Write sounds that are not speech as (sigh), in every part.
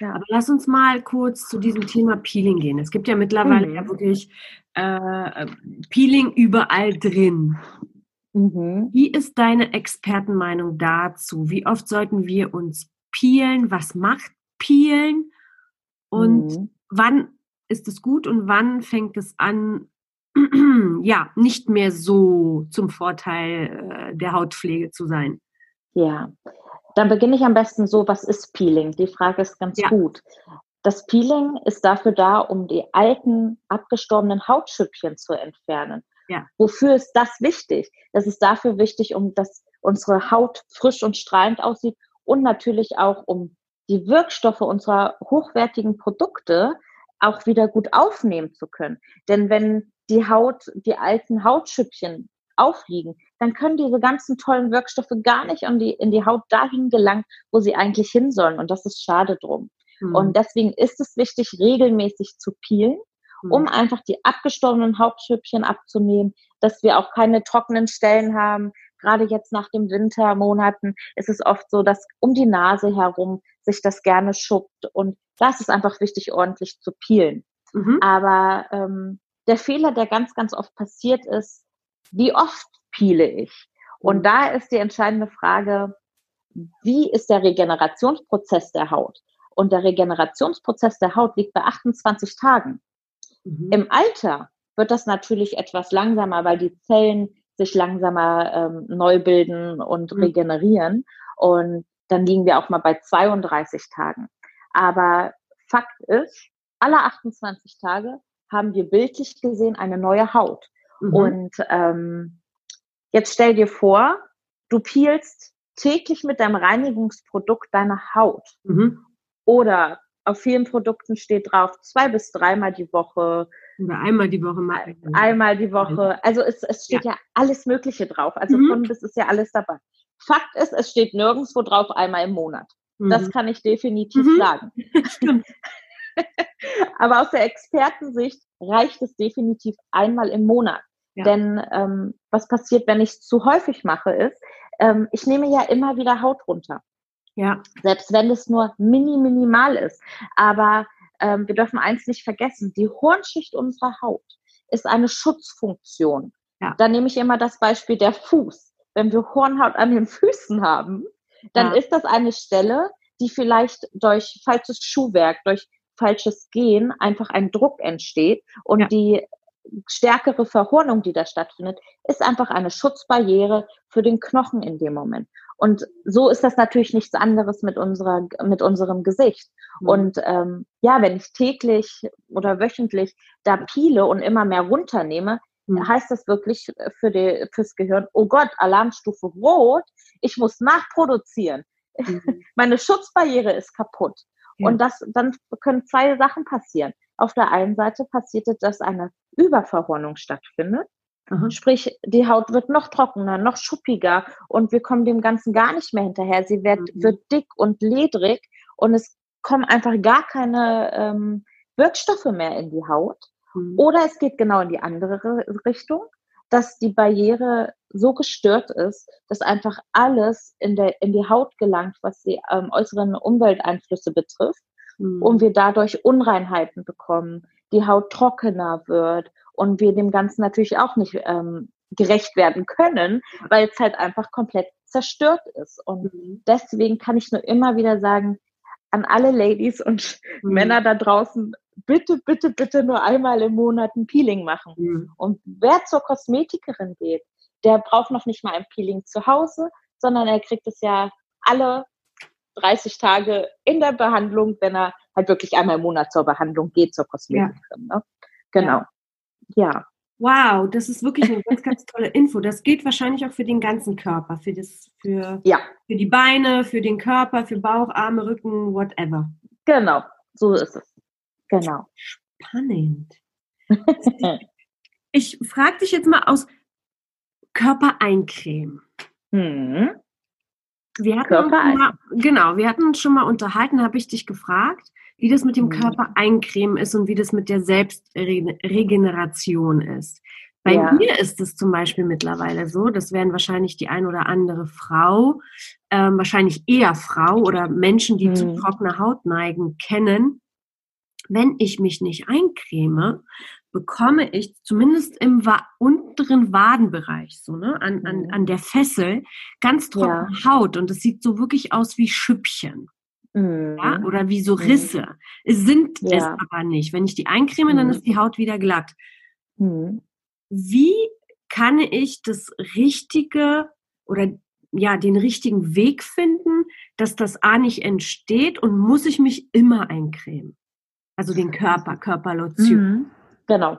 Ja. Aber lass uns mal kurz zu diesem Thema Peeling gehen. Es gibt ja mittlerweile mhm. ja wirklich äh, Peeling überall drin. Mhm. Wie ist deine Expertenmeinung dazu? Wie oft sollten wir uns peelen? Was macht Peelen? Und mhm. wann ist es gut und wann fängt es an, (clears throat) ja, nicht mehr so zum Vorteil äh, der Hautpflege zu sein? Ja, dann beginne ich am besten so, was ist Peeling? Die Frage ist ganz ja. gut. Das Peeling ist dafür da, um die alten, abgestorbenen Hautschüppchen zu entfernen. Ja. Wofür ist das wichtig? Das ist dafür wichtig, um dass unsere Haut frisch und strahlend aussieht und natürlich auch, um die Wirkstoffe unserer hochwertigen Produkte auch wieder gut aufnehmen zu können. Denn wenn die Haut, die alten Hautschüppchen aufliegen, dann können diese ganzen tollen Wirkstoffe gar nicht in die, in die Haut dahin gelangen, wo sie eigentlich hin sollen. Und das ist schade drum. Mhm. Und deswegen ist es wichtig, regelmäßig zu peelen, mhm. um einfach die abgestorbenen Hautschüppchen abzunehmen, dass wir auch keine trockenen Stellen haben. Gerade jetzt nach den Wintermonaten ist es oft so, dass um die Nase herum sich das gerne schuppt. Und da ist es einfach wichtig, ordentlich zu peelen. Mhm. Aber ähm, der Fehler, der ganz, ganz oft passiert ist, wie oft piele ich? Und da ist die entscheidende Frage, wie ist der Regenerationsprozess der Haut? Und der Regenerationsprozess der Haut liegt bei 28 Tagen. Mhm. Im Alter wird das natürlich etwas langsamer, weil die Zellen sich langsamer ähm, neu bilden und mhm. regenerieren. Und dann liegen wir auch mal bei 32 Tagen. Aber Fakt ist, alle 28 Tage haben wir bildlich gesehen eine neue Haut. Mhm. Und ähm, jetzt stell dir vor, du peelst täglich mit deinem Reinigungsprodukt deine Haut. Mhm. Oder auf vielen Produkten steht drauf, zwei bis dreimal die Woche. Oder einmal die Woche mal. Einmal die Woche. Also es, es steht ja. ja alles Mögliche drauf. Also mhm. von bis ist ja alles dabei. Fakt ist, es steht nirgendwo drauf einmal im Monat. Mhm. Das kann ich definitiv mhm. sagen. (laughs) Stimmt. (laughs) Aber aus der Expertensicht reicht es definitiv einmal im Monat. Ja. Denn ähm, was passiert, wenn ich es zu häufig mache, ist, ähm, ich nehme ja immer wieder Haut runter. Ja. Selbst wenn es nur mini minimal ist. Aber ähm, wir dürfen eins nicht vergessen, die Hornschicht unserer Haut ist eine Schutzfunktion. Ja. Da nehme ich immer das Beispiel der Fuß. Wenn wir Hornhaut an den Füßen haben, dann ja. ist das eine Stelle, die vielleicht durch falsches Schuhwerk, durch falsches Gehen einfach ein Druck entsteht und ja. die stärkere Verhornung, die da stattfindet, ist einfach eine Schutzbarriere für den Knochen in dem Moment. Und so ist das natürlich nichts anderes mit unserer, mit unserem Gesicht. Mhm. Und ähm, ja, wenn ich täglich oder wöchentlich da piele und immer mehr runternehme, mhm. heißt das wirklich für die, fürs Gehirn, oh Gott, Alarmstufe rot, ich muss nachproduzieren. Mhm. (laughs) Meine Schutzbarriere ist kaputt. Und das, dann können zwei Sachen passieren. Auf der einen Seite passiert es, dass eine Überverhornung stattfindet. Mhm. Sprich, die Haut wird noch trockener, noch schuppiger und wir kommen dem Ganzen gar nicht mehr hinterher. Sie wird, mhm. wird dick und ledrig und es kommen einfach gar keine ähm, Wirkstoffe mehr in die Haut. Mhm. Oder es geht genau in die andere Richtung dass die Barriere so gestört ist, dass einfach alles in, der, in die Haut gelangt, was die ähm, äußeren Umwelteinflüsse betrifft mhm. und wir dadurch Unreinheiten bekommen, die Haut trockener wird und wir dem Ganzen natürlich auch nicht ähm, gerecht werden können, weil es halt einfach komplett zerstört ist. Und mhm. deswegen kann ich nur immer wieder sagen, an alle Ladies und mhm. Männer da draußen, bitte, bitte, bitte nur einmal im Monat ein Peeling machen. Mhm. Und wer zur Kosmetikerin geht, der braucht noch nicht mal ein Peeling zu Hause, sondern er kriegt es ja alle 30 Tage in der Behandlung, wenn er halt wirklich einmal im Monat zur Behandlung geht, zur Kosmetikerin. Ja. Ne? Genau. Ja. ja. Wow, das ist wirklich eine ganz, ganz tolle Info. Das geht wahrscheinlich auch für den ganzen Körper, für das, für, ja. für die Beine, für den Körper, für Bauch, Arme, Rücken, whatever. Genau, so ist es. Genau. Spannend. (laughs) ich frage dich jetzt mal aus Körpereincreme. Hm. Wir hatten mal, genau, wir hatten uns schon mal unterhalten, habe ich dich gefragt, wie das mit dem mhm. Körper eincremen ist und wie das mit der Selbstregeneration ist. Bei ja. mir ist es zum Beispiel mittlerweile so, das werden wahrscheinlich die ein oder andere Frau, ähm, wahrscheinlich eher Frau oder Menschen, die mhm. zu trockener Haut neigen, kennen. Wenn ich mich nicht eincreme, bekomme ich zumindest im wa unteren Wadenbereich, so ne, an, an, mhm. an der Fessel, ganz trockene ja. Haut und es sieht so wirklich aus wie Schüppchen. Mhm. Ja, oder wie so mhm. Risse. Es sind ja. es aber nicht. Wenn ich die eincreme, mhm. dann ist die Haut wieder glatt. Mhm. Wie kann ich das richtige oder ja, den richtigen Weg finden, dass das A nicht entsteht und muss ich mich immer eincremen? Also den Körper, Körperlotion. Genau.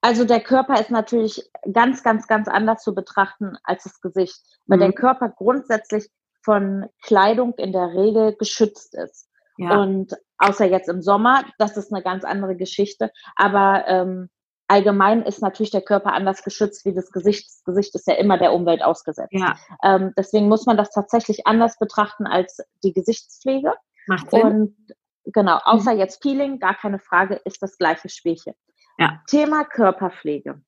Also der Körper ist natürlich ganz, ganz, ganz anders zu betrachten als das Gesicht, weil mhm. der Körper grundsätzlich von Kleidung in der Regel geschützt ist. Ja. Und außer jetzt im Sommer, das ist eine ganz andere Geschichte. Aber ähm, allgemein ist natürlich der Körper anders geschützt wie das Gesicht. Das Gesicht ist ja immer der Umwelt ausgesetzt. Ja. Ähm, deswegen muss man das tatsächlich anders betrachten als die Gesichtspflege. Macht Sinn. Und genau, außer mhm. jetzt Peeling, gar keine Frage, ist das gleiche Spielchen. Ja. Thema Körperpflege.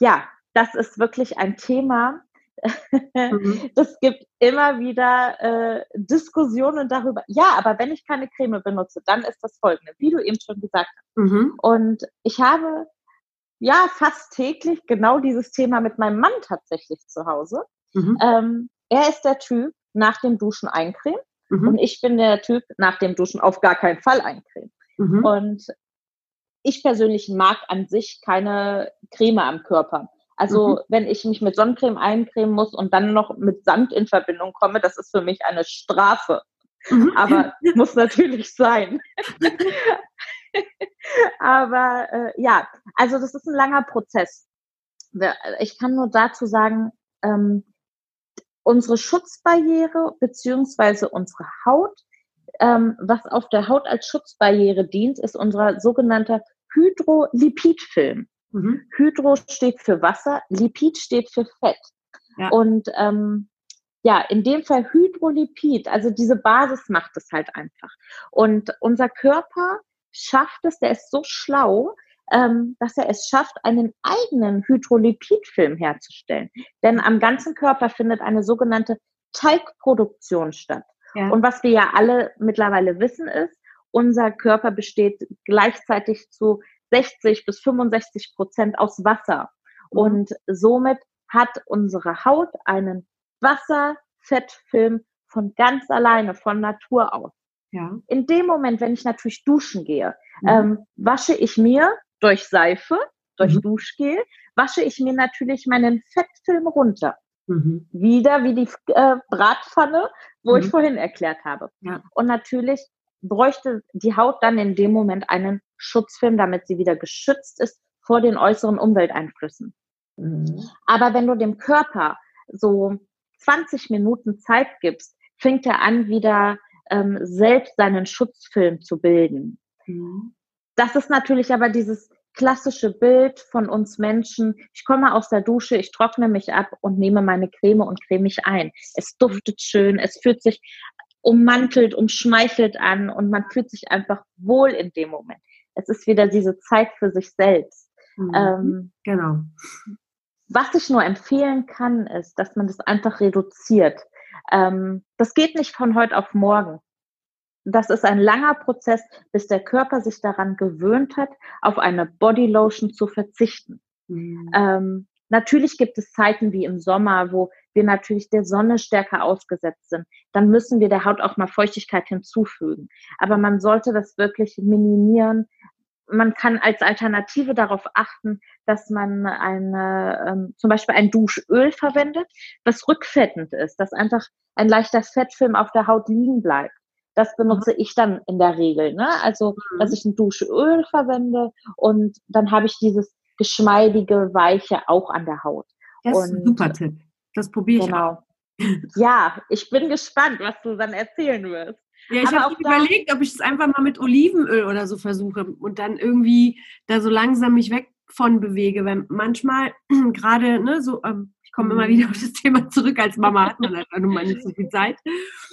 Ja, das ist wirklich ein Thema, Mhm. (laughs) Das gibt immer wieder äh, Diskussionen darüber. Ja, aber wenn ich keine Creme benutze, dann ist das folgende, wie du eben schon gesagt hast. Mhm. Und ich habe ja fast täglich genau dieses Thema mit meinem Mann tatsächlich zu Hause. Mhm. Ähm, er ist der Typ nach dem Duschen eincremen mhm. und ich bin der Typ nach dem Duschen auf gar keinen Fall eincremen. Mhm. Und ich persönlich mag an sich keine Creme am Körper. Also mhm. wenn ich mich mit Sonnencreme eincremen muss und dann noch mit Sand in Verbindung komme, das ist für mich eine Strafe. Mhm. Aber (laughs) muss natürlich sein. (laughs) Aber äh, ja, also das ist ein langer Prozess. Ich kann nur dazu sagen, ähm, unsere Schutzbarriere beziehungsweise unsere Haut, ähm, was auf der Haut als Schutzbarriere dient, ist unser sogenannter Hydrolipidfilm. Mhm. Hydro steht für Wasser, Lipid steht für Fett. Ja. Und ähm, ja, in dem Fall Hydrolipid, also diese Basis macht es halt einfach. Und unser Körper schafft es, der ist so schlau, ähm, dass er es schafft, einen eigenen Hydrolipidfilm herzustellen. Denn am ganzen Körper findet eine sogenannte Teigproduktion statt. Ja. Und was wir ja alle mittlerweile wissen ist, unser Körper besteht gleichzeitig zu 60 bis 65 Prozent aus Wasser. Mhm. Und somit hat unsere Haut einen Wasserfettfilm von ganz alleine, von Natur aus. Ja. In dem Moment, wenn ich natürlich duschen gehe, mhm. ähm, wasche ich mir durch Seife, durch mhm. Duschgel, wasche ich mir natürlich meinen Fettfilm runter. Mhm. Wieder wie die äh, Bratpfanne, wo ich mhm. vorhin erklärt habe. Ja. Und natürlich bräuchte die Haut dann in dem Moment einen Schutzfilm, damit sie wieder geschützt ist vor den äußeren Umwelteinflüssen. Mhm. Aber wenn du dem Körper so 20 Minuten Zeit gibst, fängt er an, wieder ähm, selbst seinen Schutzfilm zu bilden. Mhm. Das ist natürlich aber dieses klassische Bild von uns Menschen. Ich komme aus der Dusche, ich trockne mich ab und nehme meine Creme und creme mich ein. Es duftet schön, es fühlt sich ummantelt, umschmeichelt an und man fühlt sich einfach wohl in dem Moment. Es ist wieder diese Zeit für sich selbst. Mhm. Ähm, genau. Was ich nur empfehlen kann, ist, dass man das einfach reduziert. Ähm, das geht nicht von heute auf morgen. Das ist ein langer Prozess, bis der Körper sich daran gewöhnt hat, auf eine Bodylotion zu verzichten. Mhm. Ähm, natürlich gibt es Zeiten wie im Sommer, wo wir natürlich der Sonne stärker ausgesetzt sind, dann müssen wir der Haut auch mal Feuchtigkeit hinzufügen. Aber man sollte das wirklich minimieren, man kann als Alternative darauf achten, dass man eine, ähm, zum Beispiel ein Duschöl verwendet, was rückfettend ist, dass einfach ein leichter Fettfilm auf der Haut liegen bleibt. Das benutze ich dann in der Regel. Ne? Also, mhm. dass ich ein Duschöl verwende und dann habe ich dieses geschmeidige, weiche auch an der Haut. Das ist ein super Tipp. Das probiere ich genau. auch. Ja, ich bin gespannt, was du dann erzählen wirst. Ja, ich habe überlegt, ob ich es einfach mal mit Olivenöl oder so versuche und dann irgendwie da so langsam mich weg von bewege, weil manchmal (clears throat) gerade, ne, so, ähm, ich komme immer wieder auf das Thema zurück, als Mama hat man einfach nur mal nicht so viel Zeit.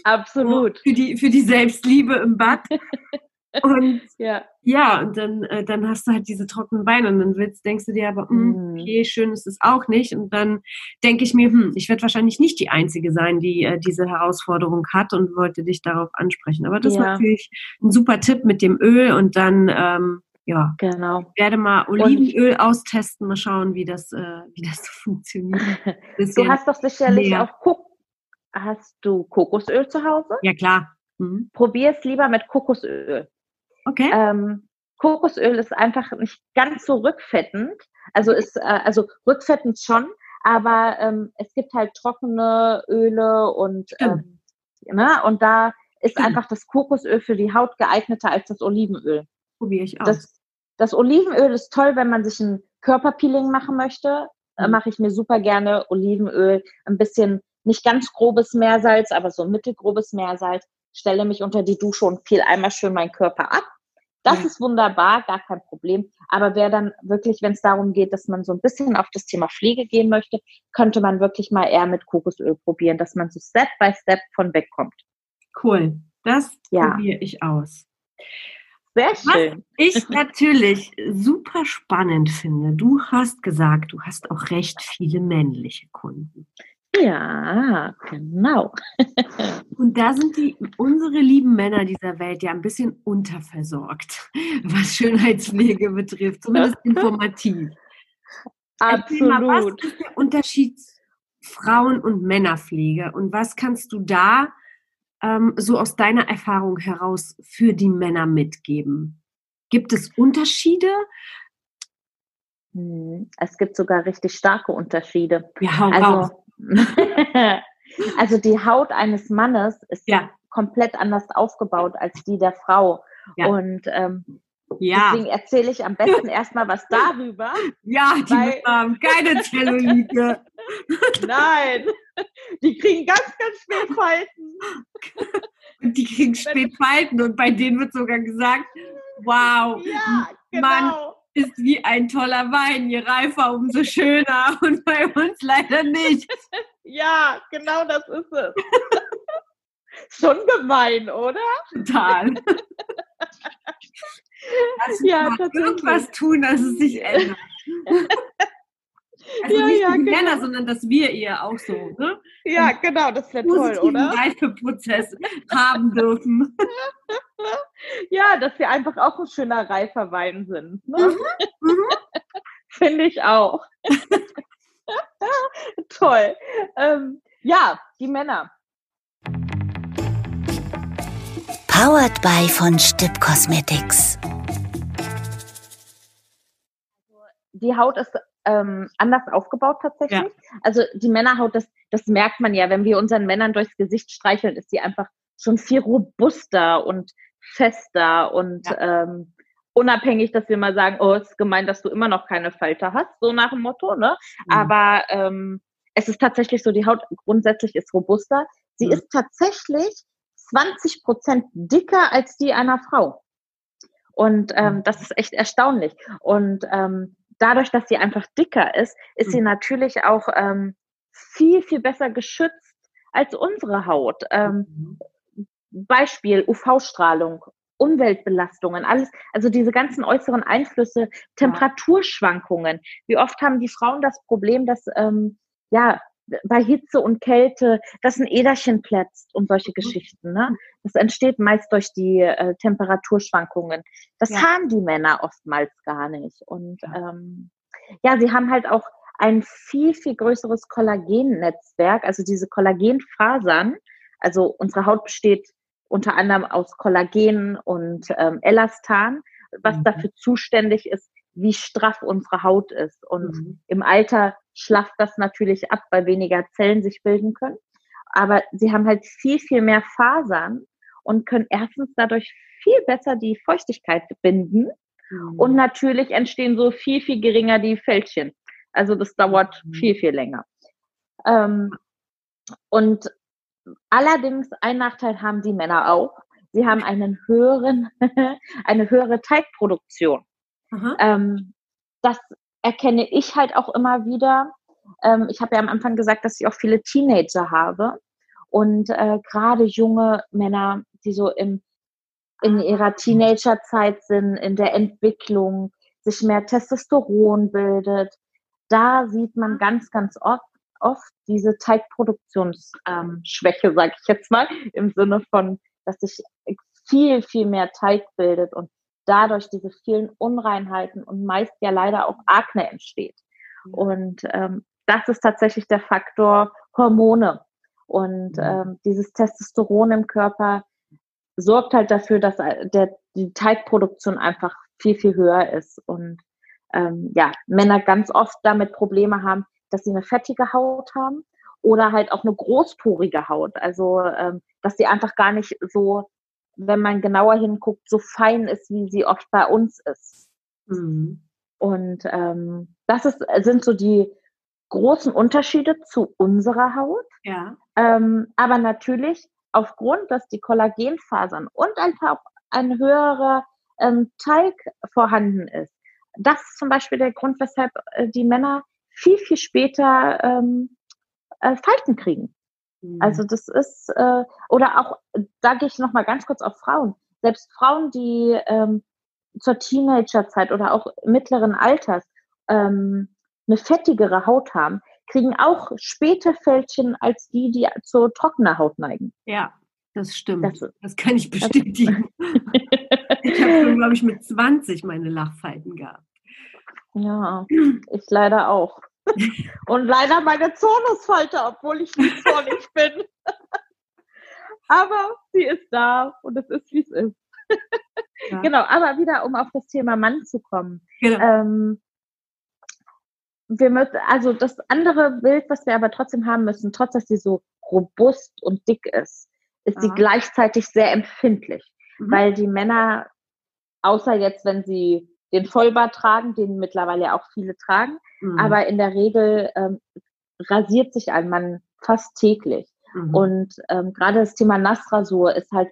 Absolut. für die, für die Selbstliebe im Bad. (laughs) Und ja, ja und dann, äh, dann hast du halt diese trockenen Beine und dann willst, denkst du dir aber, mm, okay, schön ist es auch nicht. Und dann denke ich mir, hm, ich werde wahrscheinlich nicht die Einzige sein, die äh, diese Herausforderung hat und wollte dich darauf ansprechen. Aber das ja. ist natürlich ein super Tipp mit dem Öl und dann, ähm, ja, genau. Ich werde mal Olivenöl und austesten, mal schauen, wie das, äh, wie das so (laughs) funktioniert. du hast doch sicherlich mehr. auch Kok Hast du Kokosöl zu Hause? Ja, klar. Mhm. Probier es lieber mit Kokosöl. Okay. Ähm, Kokosöl ist einfach nicht ganz so rückfettend. Also ist, äh, also rückfettend schon, aber ähm, es gibt halt trockene Öle und, ähm, ne, und da ist Stimmt. einfach das Kokosöl für die Haut geeigneter als das Olivenöl. Probiere ich auch. Das, das Olivenöl ist toll, wenn man sich ein Körperpeeling machen möchte. Mhm. mache ich mir super gerne Olivenöl, ein bisschen nicht ganz grobes Meersalz, aber so mittelgrobes Meersalz. Stelle mich unter die Dusche und peel einmal schön meinen Körper ab das ist wunderbar, gar kein Problem. Aber wer dann wirklich, wenn es darum geht, dass man so ein bisschen auf das Thema Pflege gehen möchte, könnte man wirklich mal eher mit Kokosöl probieren, dass man so Step by Step von wegkommt. Cool. Das ja. probiere ich aus. Sehr schön. Was ich natürlich super spannend finde, du hast gesagt, du hast auch recht viele männliche Kunden. Ja, genau. Und da sind die, unsere lieben Männer dieser Welt ja ein bisschen unterversorgt, was Schönheitspflege betrifft, zumindest informativ. Absolut. Mal, was ist der Unterschied Frauen- und Männerpflege und was kannst du da ähm, so aus deiner Erfahrung heraus für die Männer mitgeben? Gibt es Unterschiede? Hm, es gibt sogar richtig starke Unterschiede. Ja, also, (laughs) also die Haut eines Mannes ist ja. komplett anders aufgebaut als die der Frau. Ja. Und ähm, ja. deswegen erzähle ich am besten erstmal was darüber. Ja, die weil, haben keine (laughs) Zellulite. Nein, (laughs) die kriegen ganz, ganz spät Falten. (laughs) Die kriegen spät Falten und bei denen wird sogar gesagt, wow, ja, genau. Mann, ist wie ein toller Wein, je reifer, umso schöner (laughs) und bei uns leider nicht. Ja, genau das ist es. Schon gemein, oder? Total. Lass ja, irgendwas tun, dass es sich ändert. Also ja, nicht ja, die genau. Männer, sondern dass wir ihr auch so, ne? Ja, Und genau, das wäre toll, oder? Reifeprozess haben dürfen. (laughs) Ja, dass wir einfach auch ein schöner reifer Wein sind. Ne? Mhm. Mhm. (laughs) Finde ich auch. (laughs) toll. Ähm, ja, die Männer. Powered by von Stipp Cosmetics. Die Haut ist ähm, anders aufgebaut tatsächlich. Ja. Also die Männerhaut, das, das merkt man ja, wenn wir unseren Männern durchs Gesicht streicheln, ist sie einfach schon viel robuster und fester und ja. ähm, unabhängig, dass wir mal sagen, oh, es ist gemein, dass du immer noch keine Falte hast, so nach dem Motto, ne? Mhm. Aber ähm, es ist tatsächlich so, die Haut grundsätzlich ist robuster. Sie mhm. ist tatsächlich 20 Prozent dicker als die einer Frau. Und ähm, mhm. das ist echt erstaunlich. Und ähm, dadurch, dass sie einfach dicker ist, ist sie mhm. natürlich auch ähm, viel, viel besser geschützt als unsere Haut. Ähm. Beispiel UV-Strahlung, Umweltbelastungen, alles, also diese ganzen äußeren Einflüsse, Temperaturschwankungen. Wie oft haben die Frauen das Problem, dass ähm, ja bei Hitze und Kälte, dass ein Äderchen plätzt und solche mhm. Geschichten. Ne? Das entsteht meist durch die äh, Temperaturschwankungen. Das ja. haben die Männer oftmals gar nicht. Und ja. Ähm, ja, sie haben halt auch ein viel, viel größeres Kollagennetzwerk, also diese Kollagenfasern. Also unsere Haut besteht unter anderem aus Kollagen und ähm, Elastan. was mhm. dafür zuständig ist, wie straff unsere Haut ist. Und mhm. im Alter schlafft das natürlich ab, weil weniger Zellen sich bilden können. Aber sie haben halt viel, viel mehr Fasern und können erstens dadurch viel besser die Feuchtigkeit binden. Mhm. Und natürlich entstehen so viel, viel geringer die Fältchen. Also das dauert mhm. viel, viel länger. Ähm, und allerdings ein Nachteil haben die Männer auch. Sie haben einen höheren, (laughs) eine höhere Teigproduktion. Ähm, das erkenne ich halt auch immer wieder. Ähm, ich habe ja am Anfang gesagt, dass ich auch viele Teenager habe. Und äh, gerade junge Männer, die so im, in ihrer Teenagerzeit sind, in der Entwicklung, sich mehr Testosteron bildet, da sieht man ganz, ganz oft, oft diese Teigproduktionsschwäche, ähm, sage ich jetzt mal, im Sinne von, dass sich viel, viel mehr Teig bildet und dadurch diese vielen Unreinheiten und meist ja leider auch Akne entsteht. Und ähm, das ist tatsächlich der Faktor Hormone. Und ähm, dieses Testosteron im Körper sorgt halt dafür, dass äh, der, die Teigproduktion einfach viel, viel höher ist. Und ähm, ja, Männer ganz oft damit Probleme haben, dass sie eine fettige Haut haben oder halt auch eine großporige Haut. Also, ähm, dass sie einfach gar nicht so wenn man genauer hinguckt, so fein ist, wie sie oft bei uns ist. Mhm. Und ähm, das ist, sind so die großen Unterschiede zu unserer Haut. Ja. Ähm, aber natürlich aufgrund, dass die Kollagenfasern und einfach auch ein höherer ähm, Teig vorhanden ist. Das ist zum Beispiel der Grund, weshalb äh, die Männer viel, viel später ähm, äh, Falten kriegen. Also mhm. das ist, äh, oder auch, da gehe ich nochmal ganz kurz auf Frauen. Selbst Frauen, die ähm, zur Teenagerzeit oder auch mittleren Alters ähm, eine fettigere Haut haben, kriegen auch später Fältchen als die, die zur trockener Haut neigen. Ja, das stimmt. Das, das kann ich bestätigen. (laughs) ich habe schon, glaube ich, mit 20 meine Lachfalten gehabt. Ja, (clears throat) ich leider auch. Und leider meine Zonusfalte, obwohl ich nicht zornig bin. aber sie ist da und es ist, wie es ist. Ja. Genau, aber wieder, um auf das Thema Mann zu kommen. Genau. Ähm, wir müssen, also das andere Bild, was wir aber trotzdem haben müssen, trotz dass sie so robust und dick ist, ist Aha. sie gleichzeitig sehr empfindlich. Mhm. Weil die Männer, außer jetzt, wenn sie den Vollbart tragen, den mittlerweile auch viele tragen, Mhm. Aber in der Regel ähm, rasiert sich ein Mann fast täglich. Mhm. Und ähm, gerade das Thema Nassrasur ist halt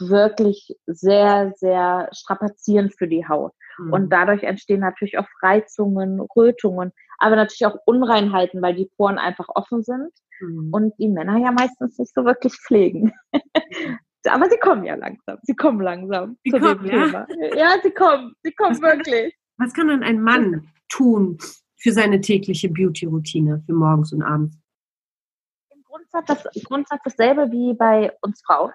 wirklich sehr, sehr strapazierend für die Haut. Mhm. Und dadurch entstehen natürlich auch Reizungen, Rötungen, aber natürlich auch Unreinheiten, weil die Poren einfach offen sind mhm. und die Männer ja meistens nicht so wirklich pflegen. (laughs) aber sie kommen ja langsam. Sie kommen langsam sie zu kommen, dem ja? Thema. Ja, sie kommen. Sie kommen was wirklich. Kann, was kann denn ein Mann tun, für seine tägliche Beauty-Routine, für morgens und abends? Im Grundsatz, das, Grundsatz dasselbe wie bei uns Frauen.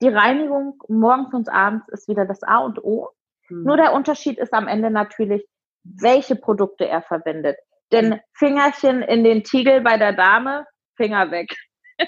Die Reinigung morgens und abends ist wieder das A und O. Hm. Nur der Unterschied ist am Ende natürlich, welche Produkte er verwendet. Denn hm. Fingerchen in den Tiegel bei der Dame, Finger weg.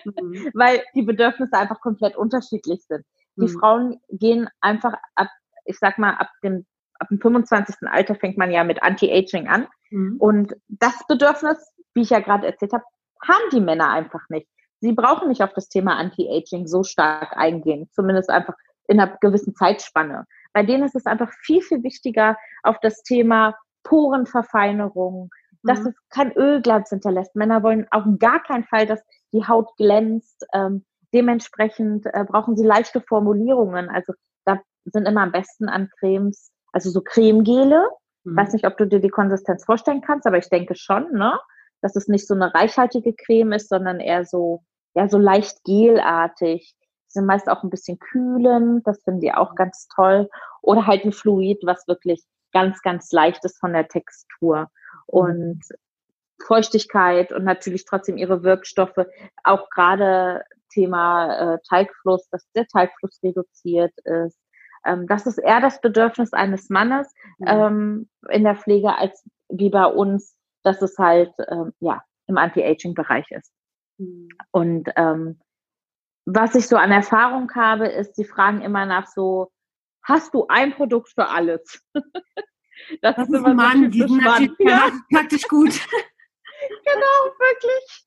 Mhm. (laughs) Weil die Bedürfnisse einfach komplett unterschiedlich sind. Die mhm. Frauen gehen einfach ab, ich sag mal, ab dem, ab dem 25. Alter fängt man ja mit Anti-Aging an. Mhm. Und das Bedürfnis, wie ich ja gerade erzählt habe, haben die Männer einfach nicht. Sie brauchen nicht auf das Thema Anti-Aging so stark eingehen, zumindest einfach in einer gewissen Zeitspanne. Bei denen ist es einfach viel, viel wichtiger auf das Thema Porenverfeinerung, dass mhm. es kein Ölglanz hinterlässt. Männer wollen auf gar keinen Fall, dass die Haut glänzt. Ähm, dementsprechend äh, brauchen sie leichte Formulierungen. Also da sind immer am besten an Cremes, also so Cremegele, Mhm. Weiß nicht, ob du dir die Konsistenz vorstellen kannst, aber ich denke schon, ne? Dass es nicht so eine reichhaltige Creme ist, sondern eher so, ja, so leicht gelartig. Die sind meist auch ein bisschen kühlen, das finden die auch ganz toll. Oder halt ein Fluid, was wirklich ganz, ganz leicht ist von der Textur. Und mhm. Feuchtigkeit und natürlich trotzdem ihre Wirkstoffe, auch gerade Thema äh, Teigfluss, dass der Teigfluss reduziert ist, ähm, das ist eher das Bedürfnis eines Mannes mhm. ähm, in der Pflege als wie bei uns, dass es halt ähm, ja im Anti-Aging-Bereich ist. Mhm. Und ähm, was ich so an Erfahrung habe, ist, sie fragen immer nach so hast du ein Produkt für alles. (laughs) das, das ist immer Mann, so die sind ja. praktisch gut. (laughs) (laughs) genau, wirklich.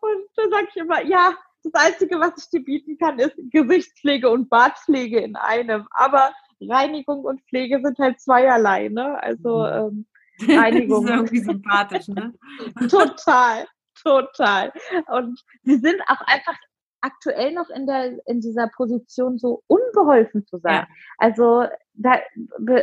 Und da sage ich immer, ja, das Einzige, was ich dir bieten kann, ist Gesichtspflege und Bartpflege in einem. Aber Reinigung und Pflege sind halt zweierlei, ne? Also mhm. ähm, Reinigung. (laughs) das ist irgendwie sympathisch, ne? (laughs) total, total. Und sie sind auch einfach aktuell noch in der in dieser Position so unbeholfen zu sein. Ja. Also da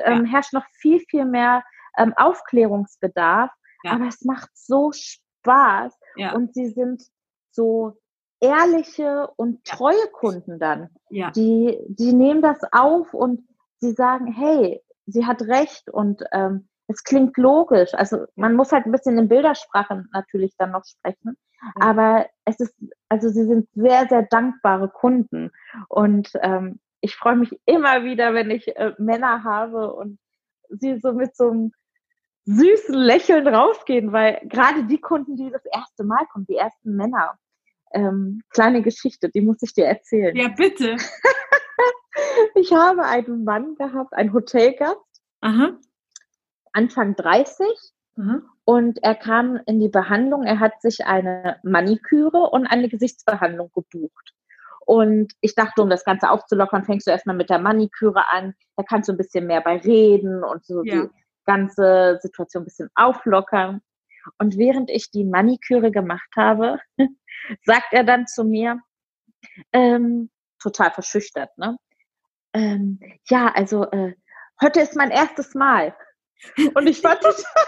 ähm, herrscht noch viel viel mehr ähm, Aufklärungsbedarf, ja. aber es macht so Spaß und sie sind so ehrliche und treue Kunden dann. Die die nehmen das auf und sie sagen, hey, sie hat recht und ähm, es klingt logisch. Also man muss halt ein bisschen in Bildersprache natürlich dann noch sprechen. Aber es ist, also sie sind sehr, sehr dankbare Kunden. Und ähm, ich freue mich immer wieder, wenn ich äh, Männer habe und sie so mit so einem süßen Lächeln rausgehen, weil gerade die Kunden, die das erste Mal kommen, die ersten Männer, ähm, kleine Geschichte, die muss ich dir erzählen. Ja, bitte. (laughs) ich habe einen Mann gehabt, einen Hotelgast, Aha. Anfang 30. Aha. Und er kam in die Behandlung, er hat sich eine Maniküre und eine Gesichtsbehandlung gebucht. Und ich dachte, um das Ganze aufzulockern, fängst du erstmal mit der Maniküre an. Da kannst du ein bisschen mehr bei reden und so ja. die ganze Situation ein bisschen auflockern. Und während ich die Maniküre gemacht habe, (laughs) sagt er dann zu mir, ähm, total verschüchtert, ne? Ähm, ja, also äh, heute ist mein erstes Mal. Und ich war (laughs) total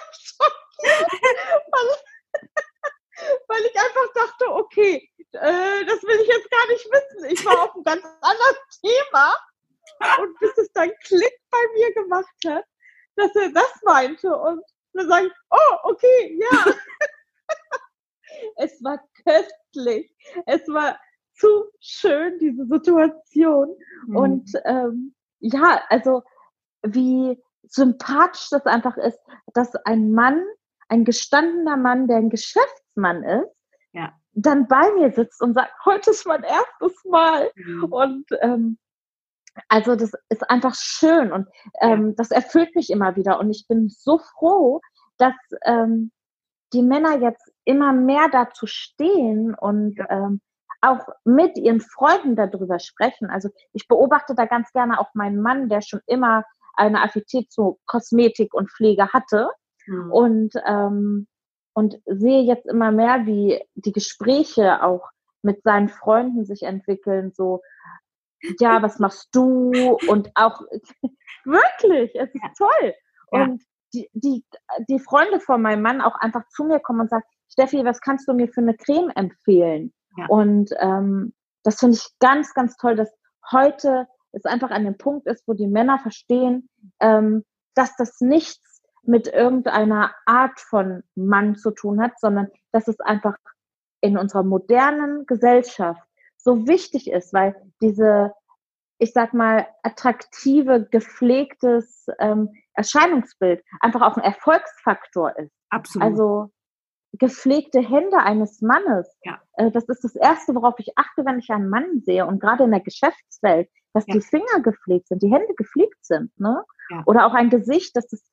weil, (laughs) weil ich einfach dachte, okay, äh, das will ich jetzt gar nicht wissen. Ich war auf einem ganz anderen Thema. Und bis es dann Klick bei mir gemacht hat, dass er das meinte. Und dann sage ich, oh, okay, ja. (laughs) es war köstlich. Es war zu schön, diese Situation. Mhm. Und ähm, ja, also wie sympathisch das einfach ist, dass ein Mann ein gestandener Mann, der ein Geschäftsmann ist, ja. dann bei mir sitzt und sagt, heute ist mein erstes Mal. Mhm. Und ähm, also das ist einfach schön und ähm, das erfüllt mich immer wieder. Und ich bin so froh, dass ähm, die Männer jetzt immer mehr dazu stehen und ähm, auch mit ihren Freunden darüber sprechen. Also ich beobachte da ganz gerne auch meinen Mann, der schon immer eine Affinität zu Kosmetik und Pflege hatte Mhm. Und, ähm, und sehe jetzt immer mehr, wie die Gespräche auch mit seinen Freunden sich entwickeln, so, ja, was machst du? Und auch, (laughs) wirklich, es ist ja. toll. Und die, die, die Freunde von meinem Mann auch einfach zu mir kommen und sagen, Steffi, was kannst du mir für eine Creme empfehlen? Ja. Und ähm, das finde ich ganz, ganz toll, dass heute es einfach an dem Punkt ist, wo die Männer verstehen, ähm, dass das nichts mit irgendeiner Art von Mann zu tun hat, sondern dass es einfach in unserer modernen Gesellschaft so wichtig ist, weil diese, ich sag mal, attraktive, gepflegtes ähm, Erscheinungsbild einfach auch ein Erfolgsfaktor ist. Absolut. Also gepflegte Hände eines Mannes, ja. äh, das ist das Erste, worauf ich achte, wenn ich einen Mann sehe. Und gerade in der Geschäftswelt, dass ja. die Finger gepflegt sind, die Hände gepflegt sind, ne? Ja. Oder auch ein Gesicht, dass das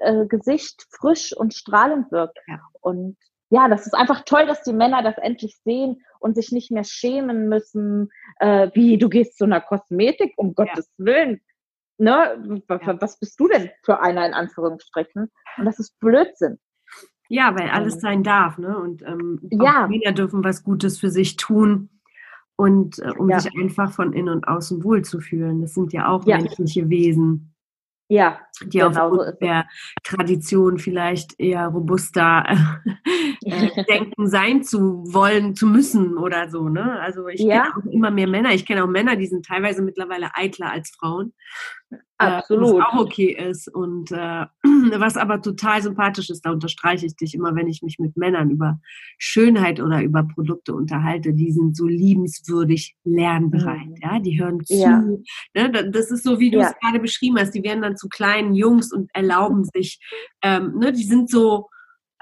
äh, Gesicht frisch und strahlend wirkt. Und ja, das ist einfach toll, dass die Männer das endlich sehen und sich nicht mehr schämen müssen, äh, wie du gehst zu einer Kosmetik, um Gottes ja. Willen. Ne? Was, ja. was bist du denn für einer in Anführungsstrichen? Und das ist Blödsinn. Ja, weil alles ähm. sein darf, ne? Und ähm, ja. Männer dürfen was Gutes für sich tun und äh, um ja. sich einfach von innen und außen wohlzufühlen. Das sind ja auch menschliche Wesen. Ja, die genau aufgrund so der Tradition vielleicht eher robuster (laughs) äh, denken, sein zu wollen, zu müssen oder so. Ne? Also ich ja. kenne auch immer mehr Männer. Ich kenne auch Männer, die sind teilweise mittlerweile eitler als Frauen. Absolut. Was auch okay ist. Und äh, (clears throat) was aber total sympathisch ist, da unterstreiche ich dich immer, wenn ich mich mit Männern über Schönheit oder über Produkte unterhalte, die sind so liebenswürdig lernbereit. Mhm. Ja, die hören zu. Ja. Ne? Das ist so, wie du ja. es gerade beschrieben hast. Die werden dann zu kleinen Jungs und erlauben (laughs) sich, ähm, ne? die sind so,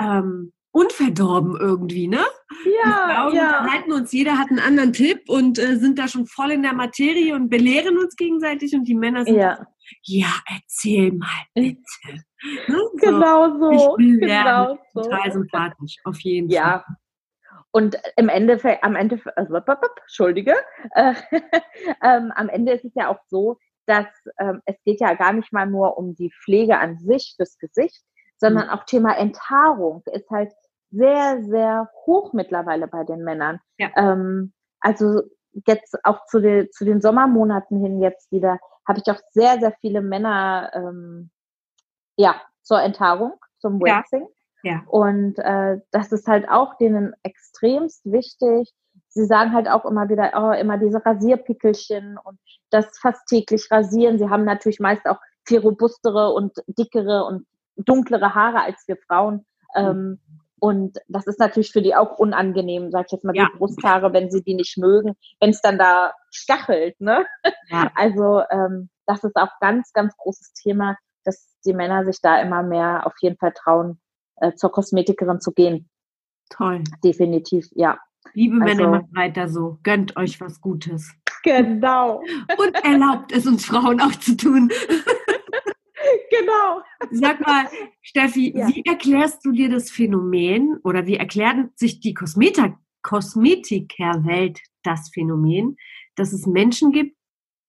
ähm, unverdorben irgendwie, ne? Ja, Frauen ja. unterhalten uns, jeder hat einen anderen Tipp und äh, sind da schon voll in der Materie und belehren uns gegenseitig und die Männer sind ja, ja erzähl mal bitte. Ne? So. Genau so. Ich genau so. Total sympathisch, auf jeden ja. Fall. Und im Endeffekt, am Ende, also, Entschuldige, (laughs) äh, ähm, am Ende ist es ja auch so, dass ähm, es geht ja gar nicht mal nur um die Pflege an sich fürs Gesicht, sondern mhm. auch Thema Enthaarung ist halt sehr, sehr hoch mittlerweile bei den Männern. Ja. Ähm, also jetzt auch zu, den zu den Sommermonaten hin jetzt wieder habe ich auch sehr, sehr viele Männer ähm, ja, zur Enthaarung, zum Waxing. Ja. ja. Und äh, das ist halt auch denen extremst wichtig. Sie sagen halt auch immer wieder, oh, immer diese Rasierpickelchen und das fast täglich rasieren. Sie haben natürlich meist auch viel robustere und dickere und dunklere Haare als wir Frauen. Mhm. Ähm, und das ist natürlich für die auch unangenehm, sag ich jetzt mal, ja. die Brusthaare, wenn sie die nicht mögen, wenn es dann da stachelt. Ne? Ja. (laughs) Also ähm, das ist auch ganz, ganz großes Thema, dass die Männer sich da immer mehr auf jeden Fall trauen, äh, zur Kosmetikerin zu gehen. Toll. Definitiv, ja. Liebe also, Männer, macht weiter so. Gönnt euch was Gutes. Genau. Und erlaubt es uns Frauen auch zu tun. (laughs) genau. Sag mal, Steffi, ja. wie erklärst du dir das Phänomen oder wie erklärt sich die Kosmetik Kosmetikerwelt das Phänomen, dass es Menschen gibt,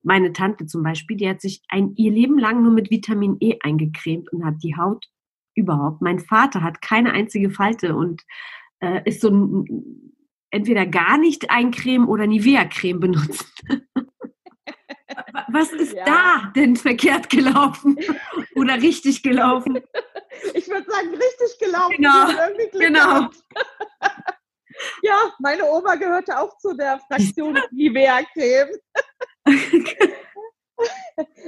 meine Tante zum Beispiel, die hat sich ein, ihr Leben lang nur mit Vitamin E eingecremt und hat die Haut überhaupt. Mein Vater hat keine einzige Falte und äh, ist so ein, entweder gar nicht eincremen oder Nivea-Creme benutzt. (laughs) Was ist ja. da denn verkehrt gelaufen (laughs) oder richtig gelaufen? Ich würde sagen, richtig gelaufen. Genau. genau. (laughs) ja, meine Oma gehörte auch zu der Fraktion Nivea-Creme. (laughs)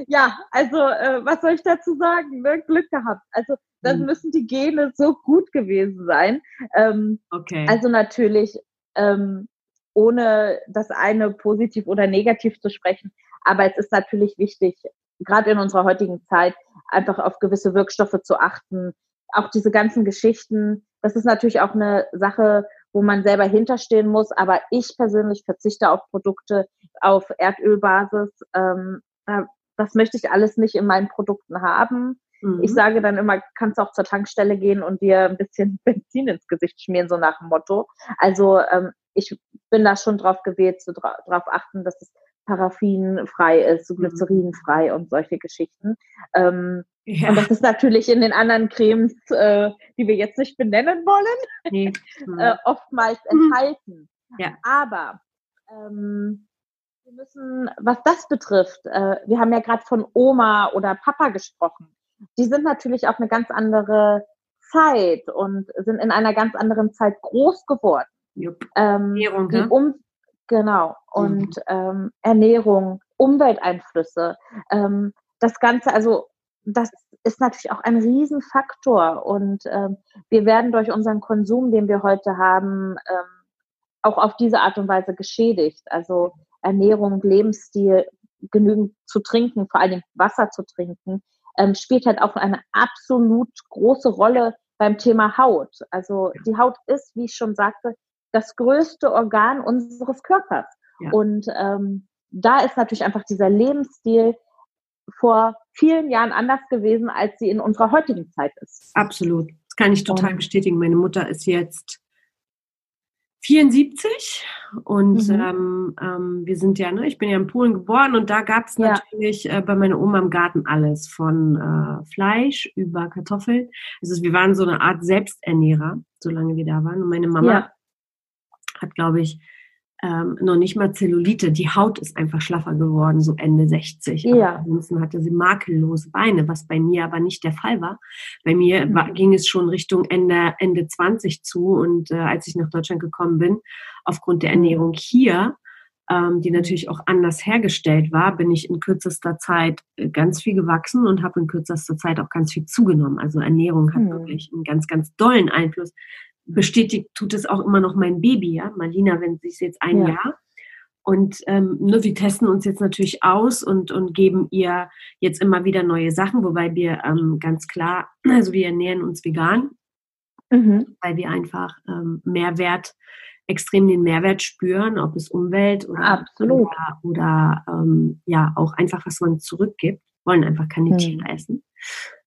ja, also äh, was soll ich dazu sagen? Ne? Glück gehabt. Also dann hm. müssen die Gene so gut gewesen sein. Ähm, okay. Also natürlich ähm, ohne das eine positiv oder negativ zu sprechen. Aber es ist natürlich wichtig, gerade in unserer heutigen Zeit, einfach auf gewisse Wirkstoffe zu achten. Auch diese ganzen Geschichten, das ist natürlich auch eine Sache, wo man selber hinterstehen muss. Aber ich persönlich verzichte auf Produkte auf Erdölbasis. Ähm, das möchte ich alles nicht in meinen Produkten haben. Mhm. Ich sage dann immer, kannst auch zur Tankstelle gehen und dir ein bisschen (laughs) Benzin ins Gesicht schmieren, so nach dem Motto. Also ähm, ich bin da schon drauf gewählt, zu dra drauf achten, dass es paraffinfrei ist, so mhm. glycerinfrei und solche Geschichten. Ähm, ja. Und das ist natürlich in den anderen Cremes, äh, die wir jetzt nicht benennen wollen, nee. (laughs) äh, oftmals mhm. enthalten. Ja. Aber ähm, wir müssen, was das betrifft, äh, wir haben ja gerade von Oma oder Papa gesprochen. Die sind natürlich auch eine ganz andere Zeit und sind in einer ganz anderen Zeit groß geworden. Jupp. Ähm, Ernährung, die um genau und mhm. ähm, Ernährung, Umwelteinflüsse, ähm, das Ganze, also das ist natürlich auch ein Riesenfaktor und ähm, wir werden durch unseren Konsum, den wir heute haben, ähm, auch auf diese Art und Weise geschädigt. Also Ernährung, Lebensstil, genügend zu trinken, vor allem Wasser zu trinken, ähm, spielt halt auch eine absolut große Rolle beim Thema Haut. Also die Haut ist, wie ich schon sagte, das größte Organ unseres Körpers. Ja. Und ähm, da ist natürlich einfach dieser Lebensstil vor vielen Jahren anders gewesen, als sie in unserer heutigen Zeit ist. Absolut. Das kann ich total und, bestätigen. Meine Mutter ist jetzt 74 und mhm. ähm, ähm, wir sind ja, ne, ich bin ja in Polen geboren und da gab es ja. natürlich äh, bei meiner Oma im Garten alles, von äh, Fleisch über Kartoffeln. Also wir waren so eine Art Selbsternährer, solange wir da waren. Und meine Mama ja. Hat, glaube ich, ähm, noch nicht mal Zellulite. Die Haut ist einfach schlaffer geworden, so Ende 60. Ja. Ansonsten hatte sie makellose Beine, was bei mir aber nicht der Fall war. Bei mir mhm. war, ging es schon Richtung Ende, Ende 20 zu und äh, als ich nach Deutschland gekommen bin, aufgrund der mhm. Ernährung hier, ähm, die natürlich auch anders hergestellt war, bin ich in kürzester Zeit äh, ganz viel gewachsen und habe in kürzester Zeit auch ganz viel zugenommen. Also Ernährung hat mhm. wirklich einen ganz, ganz dollen Einfluss bestätigt tut es auch immer noch mein Baby, ja. Marlina, wenn sie ist jetzt ein ja. Jahr. Und ähm, ne, wir testen uns jetzt natürlich aus und, und geben ihr jetzt immer wieder neue Sachen, wobei wir ähm, ganz klar, also wir ernähren uns vegan. mhm. weil wir einfach ähm, Mehrwert, extrem den Mehrwert spüren, ob es Umwelt oder, Absolut. oder, oder ähm, ja auch einfach, was man zurückgibt, wollen einfach keine mhm. Tiere essen.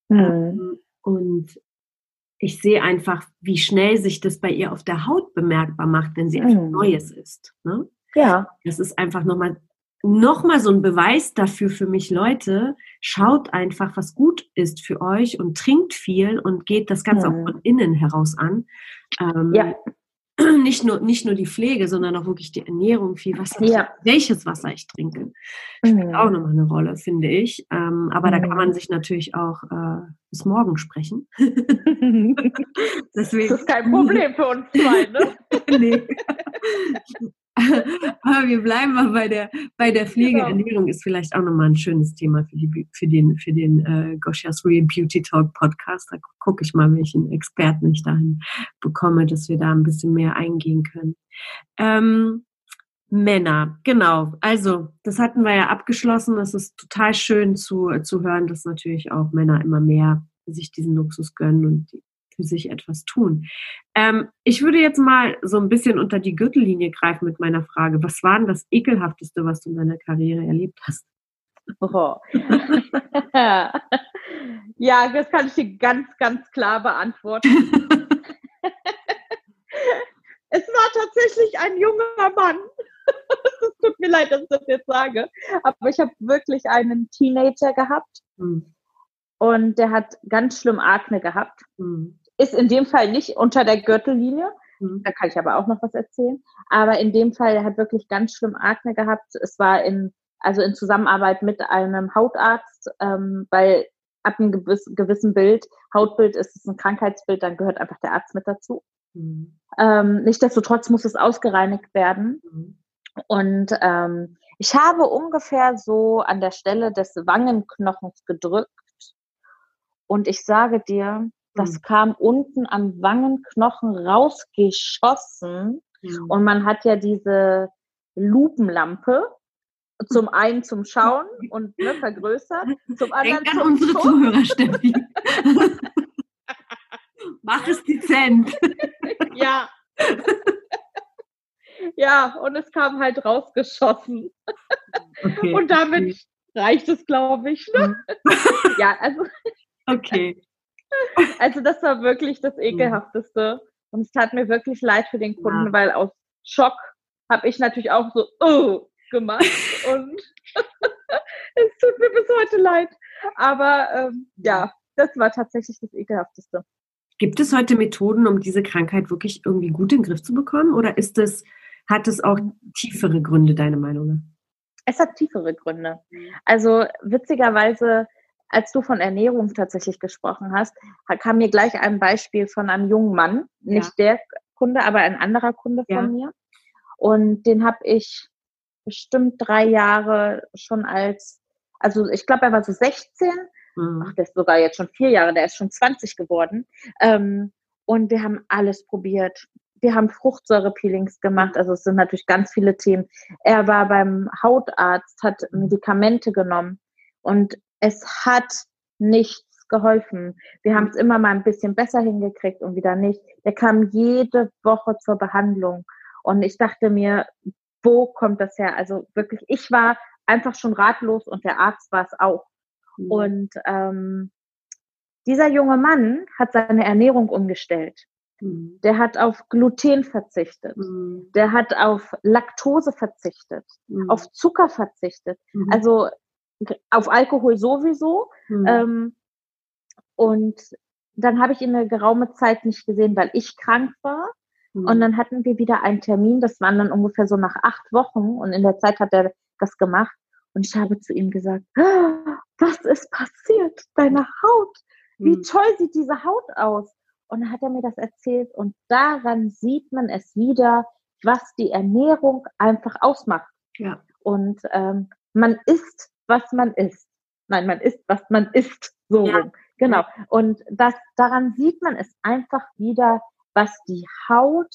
Mhm. Ähm, und ich sehe einfach, wie schnell sich das bei ihr auf der Haut bemerkbar macht, wenn sie etwas mhm. Neues isst. Ne? Ja. Das ist einfach nochmal nochmal so ein Beweis dafür für mich, Leute, schaut einfach, was gut ist für euch und trinkt viel und geht das Ganze mhm. auch von innen heraus an. Ähm, ja. (clears throat) Nicht nur, nicht nur die Pflege, sondern auch wirklich die Ernährung, viel Wasser, ja. welches Wasser ich trinke, spielt mhm. auch nochmal eine Rolle, finde ich. Ähm, aber mhm. da kann man mhm. sich natürlich auch äh, bis morgen sprechen. (laughs) (laughs) Deswegen. Das ist kein Problem für uns zwei, ne? (laughs) nee. (laughs) Aber wir bleiben mal bei der, bei der Pflegeernährung, genau. ist vielleicht auch nochmal ein schönes Thema für, die, für den, für den äh, Goshias Real Beauty Talk Podcast. Da gucke ich mal, welchen Experten ich dahin bekomme, dass wir da ein bisschen mehr eingehen können. Ähm, Männer, genau. Also, das hatten wir ja abgeschlossen. Das ist total schön zu, zu hören, dass natürlich auch Männer immer mehr sich diesen Luxus gönnen und die für sich etwas tun. Ähm, ich würde jetzt mal so ein bisschen unter die Gürtellinie greifen mit meiner Frage. Was war denn das Ekelhafteste, was du in deiner Karriere erlebt hast? Oh. (laughs) ja, das kann ich dir ganz, ganz klar beantworten. (laughs) es war tatsächlich ein junger Mann. (laughs) es tut mir leid, dass ich das jetzt sage. Aber ich habe wirklich einen Teenager gehabt. Hm. Und der hat ganz schlimm Akne gehabt. Hm. Ist in dem Fall nicht unter der Gürtellinie. Mhm. Da kann ich aber auch noch was erzählen. Aber in dem Fall, er hat wirklich ganz schlimm Akne gehabt. Es war in, also in Zusammenarbeit mit einem Hautarzt, ähm, weil ab einem gewiss, gewissen Bild, Hautbild ist es ein Krankheitsbild, dann gehört einfach der Arzt mit dazu. Mhm. Ähm, Nichtsdestotrotz muss es ausgereinigt werden. Mhm. Und ähm, ich habe ungefähr so an der Stelle des Wangenknochens gedrückt. Und ich sage dir, das mhm. kam unten am Wangenknochen rausgeschossen. Mhm. Und man hat ja diese Lupenlampe. Zum einen zum Schauen (laughs) und ne, vergrößert, zum anderen Denk an zum unsere Schuss. Zuhörer, Steffi. (laughs) Mach es dezent. ja. ja, und es kam halt rausgeschossen. Okay, und damit reicht es, glaube ich. Ne? Mhm. ja, also. Okay. (laughs) Also das war wirklich das mhm. Ekelhafteste. Und es tat mir wirklich leid für den Kunden, ja. weil aus Schock habe ich natürlich auch so oh, gemacht. (laughs) Und (laughs) es tut mir bis heute leid. Aber ähm, ja, das war tatsächlich das Ekelhafteste. Gibt es heute Methoden, um diese Krankheit wirklich irgendwie gut in den Griff zu bekommen? Oder ist es, hat es auch tiefere Gründe, deine Meinung? Es hat tiefere Gründe. Also witzigerweise als du von Ernährung tatsächlich gesprochen hast, kam mir gleich ein Beispiel von einem jungen Mann, nicht ja. der Kunde, aber ein anderer Kunde ja. von mir. Und den habe ich bestimmt drei Jahre schon als, also ich glaube, er war so 16, mhm. ach, der ist sogar jetzt schon vier Jahre, der ist schon 20 geworden. Ähm, und wir haben alles probiert. Wir haben Fruchtsäurepeelings gemacht, also es sind natürlich ganz viele Themen. Er war beim Hautarzt, hat Medikamente genommen. Und es hat nichts geholfen. Wir haben es immer mal ein bisschen besser hingekriegt und wieder nicht. Der kam jede Woche zur Behandlung. Und ich dachte mir, wo kommt das her? Also wirklich, ich war einfach schon ratlos und der Arzt war es auch. Mhm. Und ähm, dieser junge Mann hat seine Ernährung umgestellt. Mhm. Der hat auf Gluten verzichtet. Mhm. Der hat auf Laktose verzichtet, mhm. auf Zucker verzichtet. Mhm. Also auf Alkohol sowieso. Mhm. Ähm, und dann habe ich ihn eine geraume Zeit nicht gesehen, weil ich krank war. Mhm. Und dann hatten wir wieder einen Termin, das waren dann ungefähr so nach acht Wochen. Und in der Zeit hat er das gemacht. Und ich habe zu ihm gesagt, ah, was ist passiert? Deine Haut. Wie mhm. toll sieht diese Haut aus? Und dann hat er mir das erzählt. Und daran sieht man es wieder, was die Ernährung einfach ausmacht. Ja. Und ähm, man isst was man isst. Nein, man isst, was man isst. So ja. Genau. Und das, daran sieht man es einfach wieder, was die Haut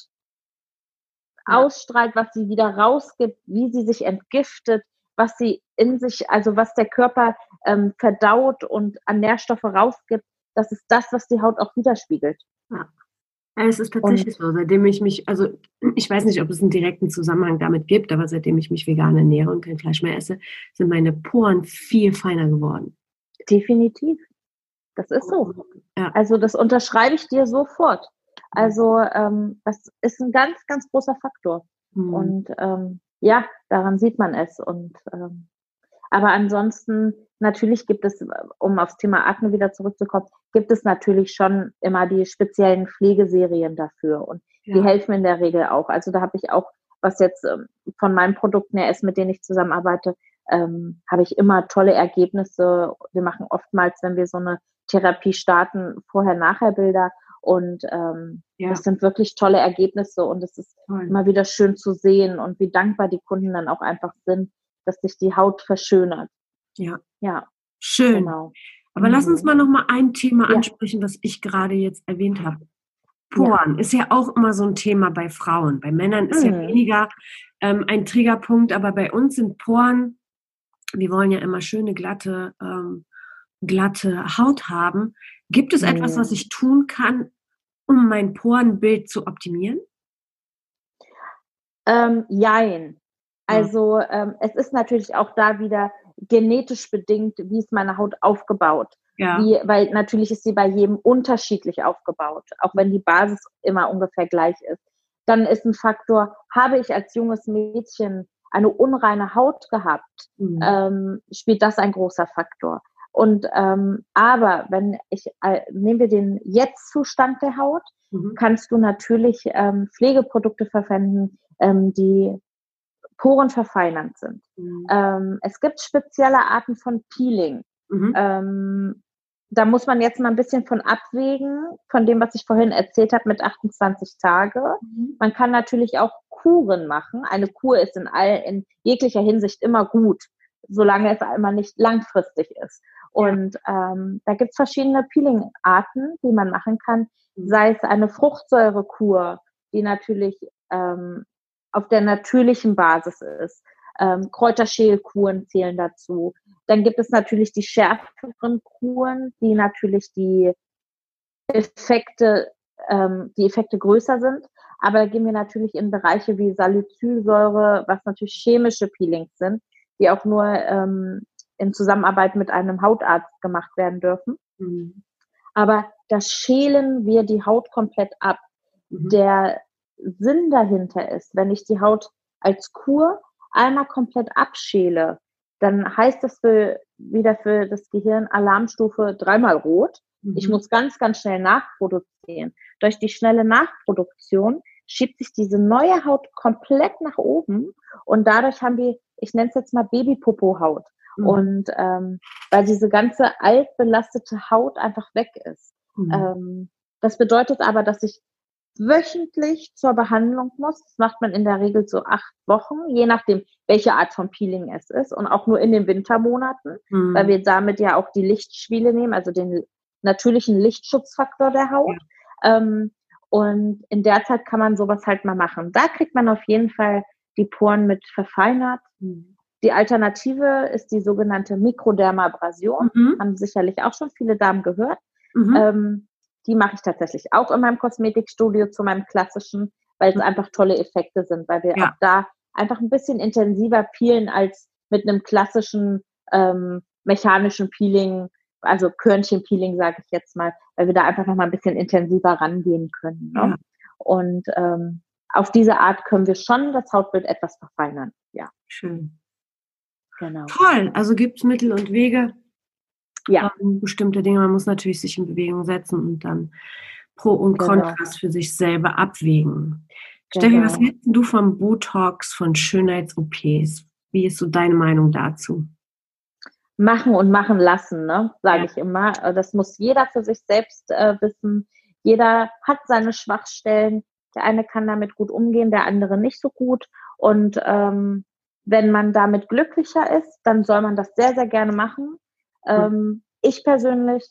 ja. ausstrahlt, was sie wieder rausgibt, wie sie sich entgiftet, was sie in sich, also was der Körper ähm, verdaut und an Nährstoffe rausgibt. Das ist das, was die Haut auch widerspiegelt. Ja. Es ist tatsächlich und, so, seitdem ich mich, also (clears throat) ich weiß nicht, ob es einen direkten Zusammenhang damit gibt, aber seitdem ich mich vegan ernähre und kein Fleisch mehr esse, sind meine Poren viel feiner geworden. Definitiv. Das ist so. Ja. Also das unterschreibe ich dir sofort. Also ähm, das ist ein ganz, ganz großer Faktor. Mhm. Und ähm, ja, daran sieht man es. Und ähm, aber ansonsten natürlich gibt es, um aufs Thema Akne wieder zurückzukommen, gibt es natürlich schon immer die speziellen Pflegeserien dafür und ja. die helfen in der Regel auch. Also da habe ich auch, was jetzt ähm, von meinen Produkten her ist, mit denen ich zusammenarbeite, ähm, habe ich immer tolle Ergebnisse. Wir machen oftmals, wenn wir so eine Therapie starten, vorher-nachher-Bilder und ähm, ja. das sind wirklich tolle Ergebnisse und es ist Toll. immer wieder schön zu sehen und wie dankbar die Kunden dann auch einfach sind, dass sich die Haut verschönert. Ja. Ja. Schön. Genau. Aber mhm. lass uns mhm. mal noch mal ein Thema ja. ansprechen, was ich gerade jetzt erwähnt habe. Poren ja. ist ja auch immer so ein Thema bei Frauen. Bei Männern ist mhm. ja weniger ähm, ein Triggerpunkt, aber bei uns sind Poren, wir wollen ja immer schöne, glatte, ähm, glatte Haut haben. Gibt es mhm. etwas, was ich tun kann, um mein Porenbild zu optimieren? Ähm, jein. Also ähm, es ist natürlich auch da wieder genetisch bedingt, wie ist meine Haut aufgebaut. Ja. Wie, weil natürlich ist sie bei jedem unterschiedlich aufgebaut, auch wenn die Basis immer ungefähr gleich ist. Dann ist ein Faktor, habe ich als junges Mädchen eine unreine Haut gehabt, mhm. ähm, spielt das ein großer Faktor. Und ähm, aber wenn ich äh, nehmen wir den Jetzt-Zustand der Haut, mhm. kannst du natürlich ähm, Pflegeprodukte verwenden, ähm, die porenverfeinernd sind. Mhm. Ähm, es gibt spezielle Arten von Peeling. Mhm. Ähm, da muss man jetzt mal ein bisschen von abwägen, von dem, was ich vorhin erzählt habe mit 28 Tage. Mhm. Man kann natürlich auch Kuren machen. Eine Kur ist in, all, in jeglicher Hinsicht immer gut, solange es einmal nicht langfristig ist. Und ähm, da gibt es verschiedene Peeling-Arten, die man machen kann. Mhm. Sei es eine Fruchtsäurekur, die natürlich ähm, auf der natürlichen Basis ist. Ähm, Kräuterschälkuren zählen dazu. Dann gibt es natürlich die schärferen Kuren, die natürlich die Effekte, ähm, die Effekte größer sind. Aber da gehen wir natürlich in Bereiche wie Salicylsäure, was natürlich chemische Peelings sind, die auch nur ähm, in Zusammenarbeit mit einem Hautarzt gemacht werden dürfen. Mhm. Aber da schälen wir die Haut komplett ab. Mhm. Der Sinn dahinter ist, wenn ich die Haut als Kur einmal komplett abschäle, dann heißt das für, wieder für das Gehirn Alarmstufe dreimal rot. Mhm. Ich muss ganz, ganz schnell nachproduzieren. Durch die schnelle Nachproduktion schiebt sich diese neue Haut komplett nach oben und dadurch haben wir, ich nenne es jetzt mal Babypopo-Haut. Mhm. Und ähm, weil diese ganze altbelastete Haut einfach weg ist. Mhm. Ähm, das bedeutet aber, dass ich wöchentlich zur Behandlung muss. Das macht man in der Regel so acht Wochen, je nachdem, welche Art von Peeling es ist und auch nur in den Wintermonaten, mhm. weil wir damit ja auch die Lichtspiele nehmen, also den natürlichen Lichtschutzfaktor der Haut. Ja. Ähm, und in der Zeit kann man sowas halt mal machen. Da kriegt man auf jeden Fall die Poren mit verfeinert. Mhm. Die Alternative ist die sogenannte Mikrodermabrasion. Mhm. Haben sicherlich auch schon viele Damen gehört. Mhm. Ähm, die mache ich tatsächlich auch in meinem Kosmetikstudio zu meinem klassischen, weil es mhm. einfach tolle Effekte sind, weil wir ja. auch da einfach ein bisschen intensiver peelen als mit einem klassischen ähm, mechanischen Peeling, also Körnchenpeeling sage ich jetzt mal, weil wir da einfach noch mal ein bisschen intensiver rangehen können. Ne? Ja. Und ähm, auf diese Art können wir schon das Hautbild etwas verfeinern. Ja. Schön. Genau. Toll. Also gibt es Mittel und Wege, ja. Ähm, bestimmte Dinge. Man muss natürlich sich in Bewegung setzen und dann Pro und genau. Kontrast für sich selber abwägen. Genau. Steffi, was hältst du vom Botox, von Schönheits-OPs? Wie ist so deine Meinung dazu? Machen und machen lassen, ne? sage ja. ich immer. Das muss jeder für sich selbst äh, wissen. Jeder hat seine Schwachstellen. Der eine kann damit gut umgehen, der andere nicht so gut. Und ähm, wenn man damit glücklicher ist, dann soll man das sehr, sehr gerne machen. Ähm, ich persönlich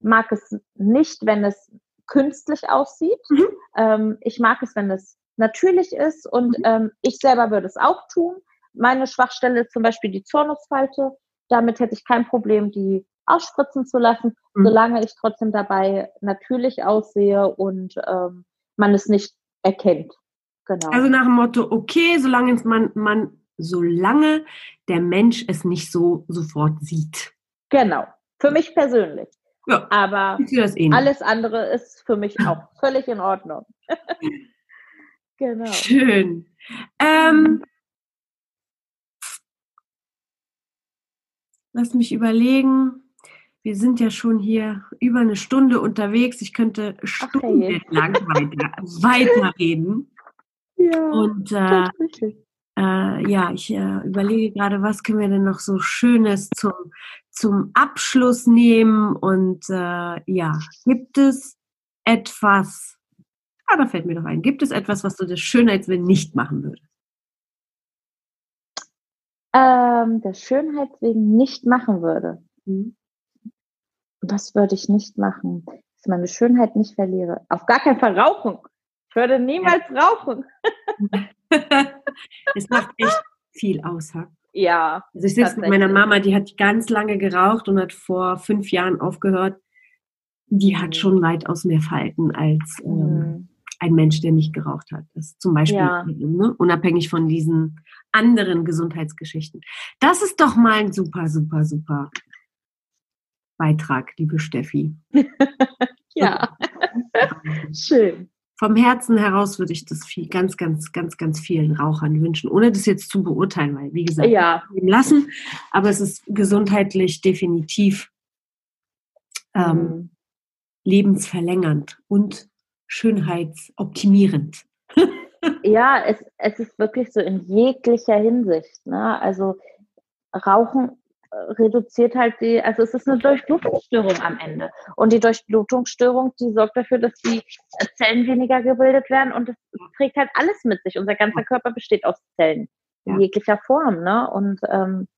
mag es nicht, wenn es künstlich aussieht. Mhm. Ähm, ich mag es, wenn es natürlich ist und mhm. ähm, ich selber würde es auch tun. Meine Schwachstelle ist zum Beispiel die Zornusfalte. Damit hätte ich kein Problem, die ausspritzen zu lassen, mhm. solange ich trotzdem dabei natürlich aussehe und ähm, man es nicht erkennt. Genau. Also nach dem Motto, okay, solange man, man, solange der Mensch es nicht so sofort sieht. Genau. Für mich persönlich. Ja, Aber alles andere ist für mich (laughs) auch völlig in Ordnung. (laughs) genau. Schön. Ähm, lass mich überlegen. Wir sind ja schon hier über eine Stunde unterwegs. Ich könnte stundenlang weiter, weiterreden. (laughs) Ja, Und äh, äh, ja, ich äh, überlege gerade, was können wir denn noch so Schönes zum, zum Abschluss nehmen? Und äh, ja, gibt es etwas, ah, da fällt mir doch ein, gibt es etwas, was du das Schönheitswillen nicht machen würdest? Ähm, der Schönheitswillen nicht machen würde. Mhm. Was würde ich nicht machen? Dass ich meine Schönheit nicht verliere. Auf gar keinen Fall rauchen. Ich würde niemals ja. rauchen. (laughs) es macht echt viel aus. Ja. Also ich sitze mit meiner Mama, die hat ganz lange geraucht und hat vor fünf Jahren aufgehört. Die hat mhm. schon weitaus mehr Falten als ähm, mhm. ein Mensch, der nicht geraucht hat. Das zum Beispiel ja. ne, unabhängig von diesen anderen Gesundheitsgeschichten. Das ist doch mal ein super, super, super Beitrag, liebe Steffi. (laughs) ja, (laughs) schön vom Herzen heraus würde ich das viel, ganz, ganz, ganz, ganz vielen Rauchern wünschen, ohne das jetzt zu beurteilen, weil, wie gesagt, ja. lassen, aber es ist gesundheitlich definitiv ähm, mhm. lebensverlängernd und schönheitsoptimierend. (laughs) ja, es, es ist wirklich so in jeglicher Hinsicht. Ne? Also Rauchen reduziert halt die, also es ist eine Durchblutungsstörung am Ende. Und die Durchblutungsstörung, die sorgt dafür, dass die Zellen weniger gebildet werden und es trägt halt alles mit sich. Unser ganzer Körper besteht aus Zellen in jeglicher Form, ne? Und ähm,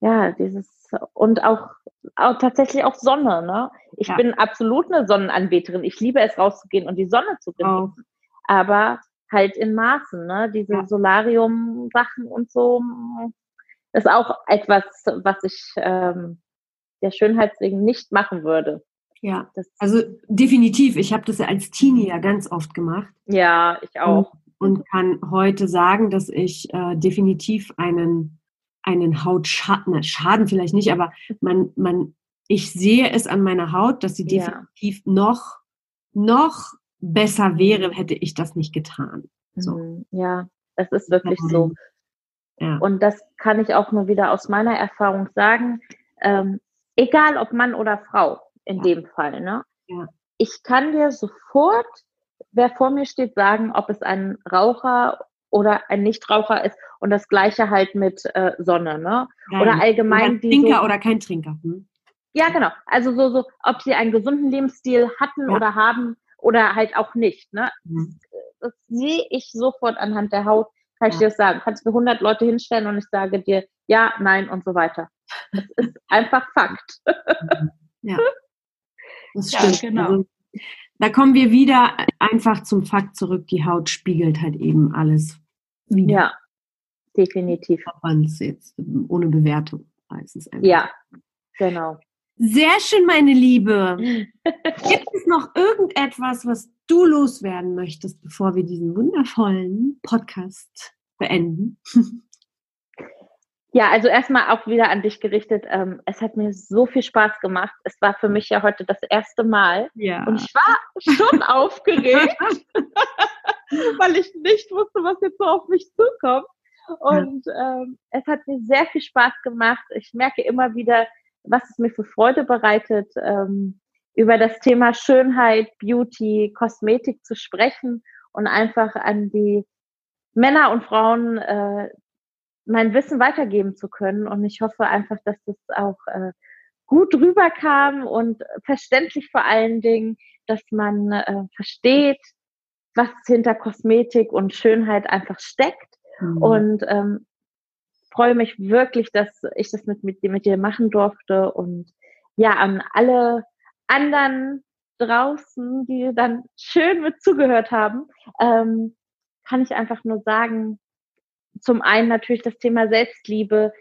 ja, dieses und auch, auch tatsächlich auch Sonne, ne? Ich ja. bin absolut eine Sonnenanbeterin. Ich liebe es rauszugehen und die Sonne zu genießen. Oh. Aber halt in Maßen, ne? Diese ja. Solarium-Sachen und so, ist auch etwas, was ich ähm, der Schönheit wegen nicht machen würde. Ja, das also definitiv. Ich habe das ja als Teenie ja ganz oft gemacht. Ja, ich auch. Und, und kann heute sagen, dass ich äh, definitiv einen, einen Hautschaden, Schaden vielleicht nicht, aber man, man, ich sehe es an meiner Haut, dass sie definitiv ja. noch, noch besser wäre, hätte ich das nicht getan. So. Mhm. Ja, es ist wirklich so. Ja. Und das kann ich auch nur wieder aus meiner Erfahrung sagen. Ähm, egal ob Mann oder Frau in ja. dem Fall. Ne? Ja. Ich kann dir sofort, wer vor mir steht, sagen, ob es ein Raucher oder ein Nichtraucher ist und das gleiche halt mit äh, Sonne, ne? Oder allgemein. Oder Trinker so, oder kein Trinker. Hm? Ja, genau. Also so, so, ob sie einen gesunden Lebensstil hatten ja. oder haben oder halt auch nicht. Ne? Mhm. Das sehe ich sofort anhand der Haut kann ich dir das sagen. Kannst mir 100 Leute hinstellen und ich sage dir ja, nein und so weiter. Das ist (laughs) einfach Fakt. Ja, das stimmt. Ja, genau. Also, da kommen wir wieder einfach zum Fakt zurück. Die Haut spiegelt halt eben alles wieder. Ja, definitiv. Jetzt ohne Bewertung. Ja, genau. Sehr schön, meine Liebe. (laughs) Gibt es noch irgendetwas, was du loswerden möchtest, bevor wir diesen wundervollen Podcast beenden? Ja, also erstmal auch wieder an dich gerichtet. Ähm, es hat mir so viel Spaß gemacht. Es war für mich ja heute das erste Mal. Ja. Und ich war schon (laughs) aufgeregt, (laughs) weil ich nicht wusste, was jetzt so auf mich zukommt. Und ähm, es hat mir sehr viel Spaß gemacht. Ich merke immer wieder, was es mir für Freude bereitet, ähm, über das Thema Schönheit, Beauty, Kosmetik zu sprechen und einfach an die Männer und Frauen äh, mein Wissen weitergeben zu können. Und ich hoffe einfach, dass das auch äh, gut rüberkam und verständlich vor allen Dingen, dass man äh, versteht, was hinter Kosmetik und Schönheit einfach steckt. Mhm. Und ähm, freue mich wirklich, dass ich das mit, mit, mit dir machen durfte und ja, an alle anderen draußen, die dann schön mit zugehört haben, ähm, kann ich einfach nur sagen, zum einen natürlich das Thema Selbstliebe.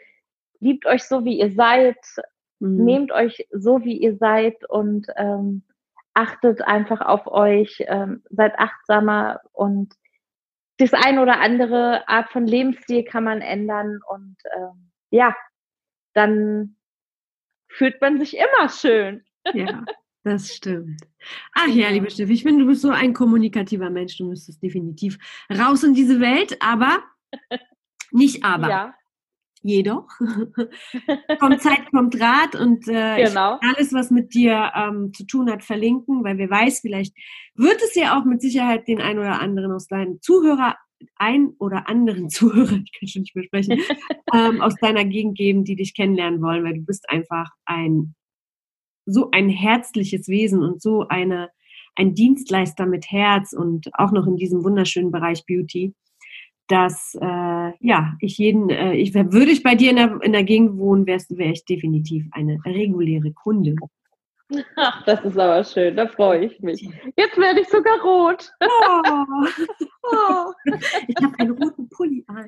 Liebt euch so, wie ihr seid. Mhm. Nehmt euch so, wie ihr seid und ähm, achtet einfach auf euch, ähm, seid achtsamer und das ein oder andere Art von Lebensstil kann man ändern und ähm, ja, dann fühlt man sich immer schön. Ja, das stimmt. Ach ja, liebe Steffi, ich finde, du bist so ein kommunikativer Mensch. Du müsstest definitiv raus in diese Welt, aber (laughs) nicht aber. Ja. Jedoch (laughs) kommt Zeit, kommt Rat und äh, genau. alles, was mit dir ähm, zu tun hat, verlinken, weil wer weiß, vielleicht wird es ja auch mit Sicherheit den einen oder anderen aus deinen Zuhörer, ein oder anderen (laughs) Zuhörer, ich kann schon nicht mehr sprechen, (laughs) ähm, aus deiner Gegend geben, die dich kennenlernen wollen, weil du bist einfach ein so ein herzliches Wesen und so eine ein Dienstleister mit Herz und auch noch in diesem wunderschönen Bereich Beauty dass äh, ja ich jeden, äh, ich würde ich bei dir in der, in der Gegend wohnen, wärst wäre ich definitiv eine reguläre Kunde. Ach, das ist aber schön, da freue ich mich. Jetzt werde ich sogar rot. Oh. (laughs) Oh. Ich habe einen roten Pulli an.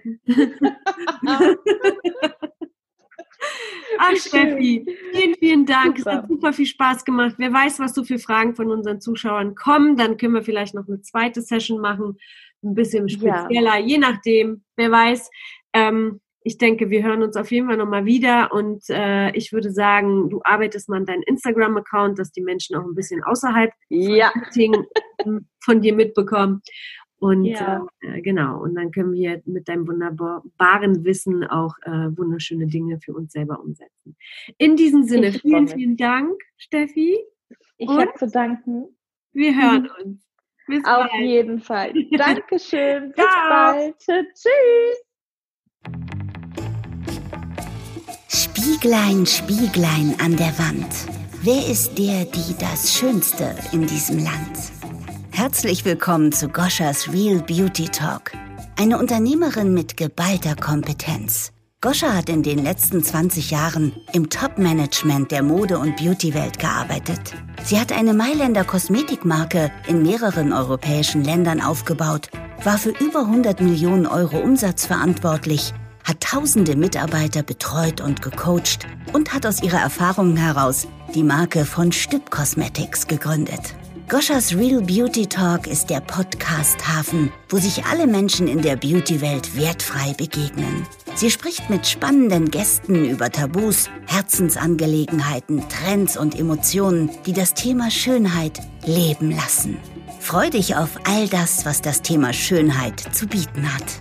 Ach, Steffi, vielen, vielen Dank. Super. Es hat super viel Spaß gemacht. Wer weiß, was so viele Fragen von unseren Zuschauern kommen, dann können wir vielleicht noch eine zweite Session machen ein bisschen spezieller, ja. je nachdem, wer weiß. Ähm, ich denke, wir hören uns auf jeden Fall nochmal wieder und äh, ich würde sagen, du arbeitest mal an deinen Instagram-Account, dass die Menschen auch ein bisschen außerhalb ja. von dir mitbekommen. Und ja. äh, genau, und dann können wir mit deinem wunderbaren Wissen auch äh, wunderschöne Dinge für uns selber umsetzen. In diesem Sinne, vielen, vielen Dank, Steffi. Ich habe zu danken. Wir hören uns. Bis Auf bald. jeden Fall. (laughs) Dankeschön. Bis bald. Tschüss. Spieglein, Spieglein an der Wand. Wer ist der, die das Schönste in diesem Land? Herzlich willkommen zu Goschas Real Beauty Talk. Eine Unternehmerin mit geballter Kompetenz. Goscha hat in den letzten 20 Jahren im Top-Management der Mode- und Beauty-Welt gearbeitet. Sie hat eine Mailänder Kosmetikmarke in mehreren europäischen Ländern aufgebaut, war für über 100 Millionen Euro Umsatz verantwortlich, hat tausende Mitarbeiter betreut und gecoacht und hat aus ihrer Erfahrung heraus die Marke von Stüb Cosmetics gegründet. Goschas Real Beauty Talk ist der Podcast-Hafen, wo sich alle Menschen in der Beauty-Welt wertfrei begegnen. Sie spricht mit spannenden Gästen über Tabus, Herzensangelegenheiten, Trends und Emotionen, die das Thema Schönheit leben lassen. Freu dich auf all das, was das Thema Schönheit zu bieten hat.